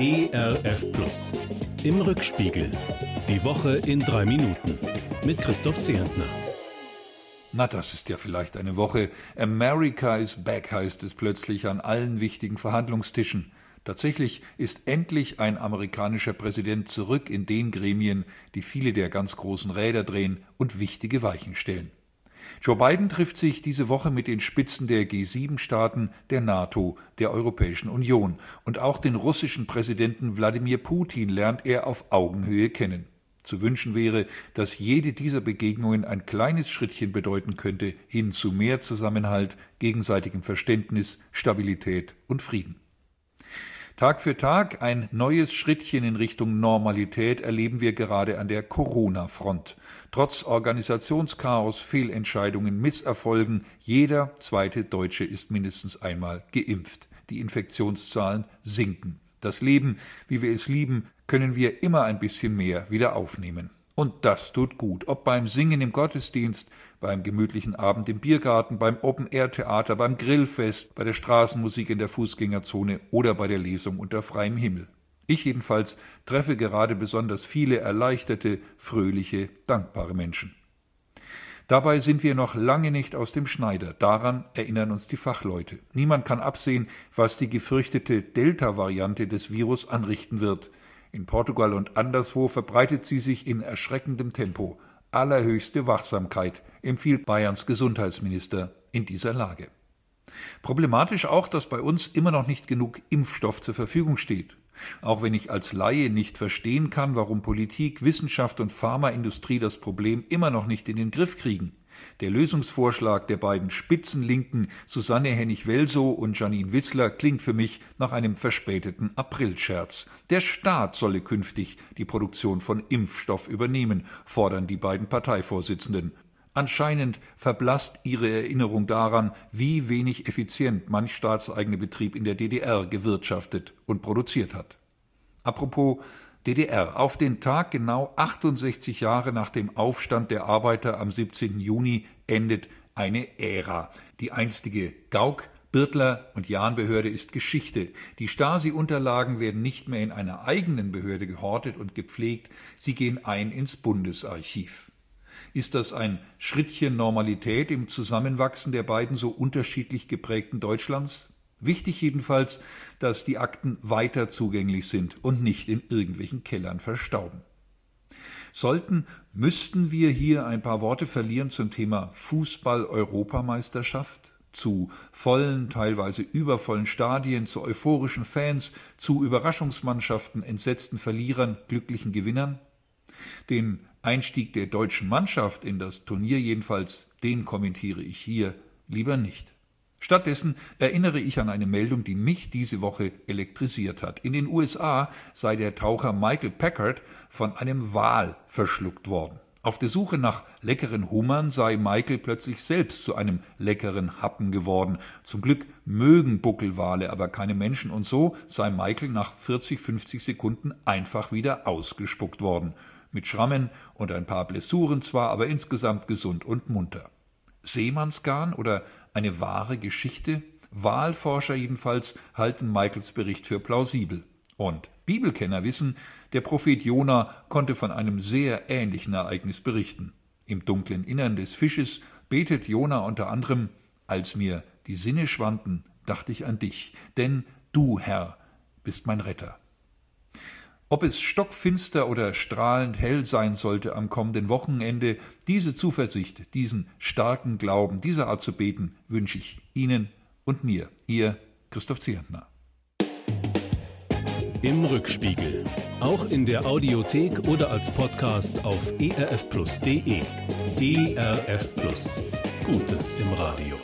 ERF Plus. Im Rückspiegel. Die Woche in drei Minuten. Mit Christoph Zehentner. Na, das ist ja vielleicht eine Woche. America is back heißt es plötzlich an allen wichtigen Verhandlungstischen. Tatsächlich ist endlich ein amerikanischer Präsident zurück in den Gremien, die viele der ganz großen Räder drehen und wichtige Weichen stellen. Joe Biden trifft sich diese Woche mit den Spitzen der G7-Staaten, der NATO, der Europäischen Union und auch den russischen Präsidenten Wladimir Putin lernt er auf Augenhöhe kennen. Zu wünschen wäre, dass jede dieser Begegnungen ein kleines Schrittchen bedeuten könnte hin zu mehr Zusammenhalt, gegenseitigem Verständnis, Stabilität und Frieden. Tag für Tag ein neues Schrittchen in Richtung Normalität erleben wir gerade an der Corona-Front. Trotz Organisationschaos, Fehlentscheidungen, Misserfolgen, jeder zweite Deutsche ist mindestens einmal geimpft. Die Infektionszahlen sinken. Das Leben, wie wir es lieben, können wir immer ein bisschen mehr wieder aufnehmen. Und das tut gut, ob beim Singen im Gottesdienst, beim gemütlichen Abend im Biergarten, beim Open-Air-Theater, beim Grillfest, bei der Straßenmusik in der Fußgängerzone oder bei der Lesung unter freiem Himmel. Ich jedenfalls treffe gerade besonders viele erleichterte, fröhliche, dankbare Menschen. Dabei sind wir noch lange nicht aus dem Schneider. Daran erinnern uns die Fachleute. Niemand kann absehen, was die gefürchtete Delta-Variante des Virus anrichten wird. In Portugal und anderswo verbreitet sie sich in erschreckendem Tempo. Allerhöchste Wachsamkeit empfiehlt Bayerns Gesundheitsminister in dieser Lage. Problematisch auch, dass bei uns immer noch nicht genug Impfstoff zur Verfügung steht. Auch wenn ich als Laie nicht verstehen kann, warum Politik, Wissenschaft und Pharmaindustrie das Problem immer noch nicht in den Griff kriegen. Der Lösungsvorschlag der beiden Spitzenlinken Susanne Hennig-Welsow und Janine Wissler klingt für mich nach einem verspäteten Aprilscherz. Der Staat solle künftig die Produktion von Impfstoff übernehmen, fordern die beiden Parteivorsitzenden. Anscheinend verblasst ihre Erinnerung daran, wie wenig effizient manch staatseigene Betrieb in der DDR gewirtschaftet und produziert hat. Apropos DDR. Auf den Tag genau 68 Jahre nach dem Aufstand der Arbeiter am 17. Juni endet eine Ära. Die einstige Gauk, Birtler und Jahnbehörde ist Geschichte. Die Stasi-Unterlagen werden nicht mehr in einer eigenen Behörde gehortet und gepflegt, sie gehen ein ins Bundesarchiv. Ist das ein Schrittchen Normalität im Zusammenwachsen der beiden so unterschiedlich geprägten Deutschlands? Wichtig jedenfalls, dass die Akten weiter zugänglich sind und nicht in irgendwelchen Kellern verstauben. Sollten, müssten wir hier ein paar Worte verlieren zum Thema Fußball-Europameisterschaft, zu vollen, teilweise übervollen Stadien, zu euphorischen Fans, zu Überraschungsmannschaften, entsetzten Verlierern, glücklichen Gewinnern? Den Einstieg der deutschen Mannschaft in das Turnier jedenfalls, den kommentiere ich hier lieber nicht. Stattdessen erinnere ich an eine Meldung, die mich diese Woche elektrisiert hat. In den USA sei der Taucher Michael Packard von einem Wal verschluckt worden. Auf der Suche nach leckeren Hummern sei Michael plötzlich selbst zu einem leckeren Happen geworden. Zum Glück mögen Buckelwale aber keine Menschen und so sei Michael nach 40, 50 Sekunden einfach wieder ausgespuckt worden. Mit Schrammen und ein paar Blessuren zwar, aber insgesamt gesund und munter. Seemannsgarn oder eine wahre Geschichte? Wahlforscher jedenfalls halten Michaels Bericht für plausibel. Und Bibelkenner wissen, der Prophet Jona konnte von einem sehr ähnlichen Ereignis berichten. Im dunklen Innern des Fisches betet Jona unter anderem, als mir die Sinne schwanden, dachte ich an dich, denn du, Herr, bist mein Retter. Ob es stockfinster oder strahlend hell sein sollte am kommenden Wochenende, diese Zuversicht, diesen starken Glauben dieser Art zu beten, wünsche ich Ihnen und mir, Ihr Christoph Zierentner. Im Rückspiegel. Auch in der Audiothek oder als Podcast auf erfplus.de. ERF Plus. Gutes im Radio.